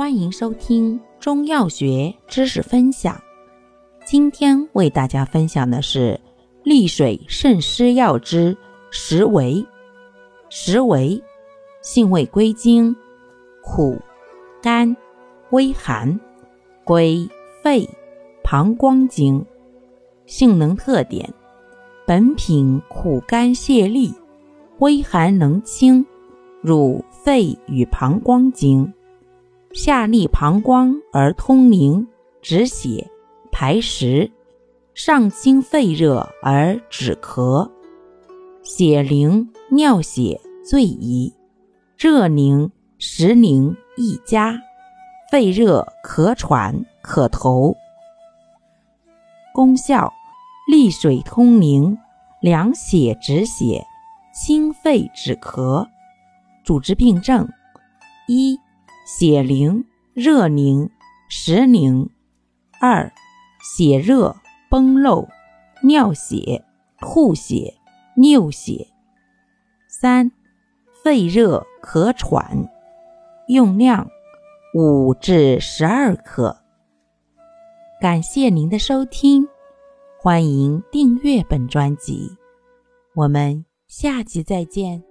欢迎收听中药学知识分享。今天为大家分享的是利水渗湿药之石维。石维性味归经：苦、甘、微寒，归肺、膀胱经。性能特点：本品苦甘泻痢，微寒能清，入肺与膀胱经。下利膀胱而通淋，止血排石；上清肺热而止咳。血淋尿血最宜，热凝实凝亦佳。肺热咳喘可投。功效：利水通淋，凉血止血，清肺止咳。主治病症：一。血凝、热凝、实凝；二、血热、崩漏、尿血、吐血、衄血；三、肺热、咳喘。用量五至十二克。感谢您的收听，欢迎订阅本专辑，我们下集再见。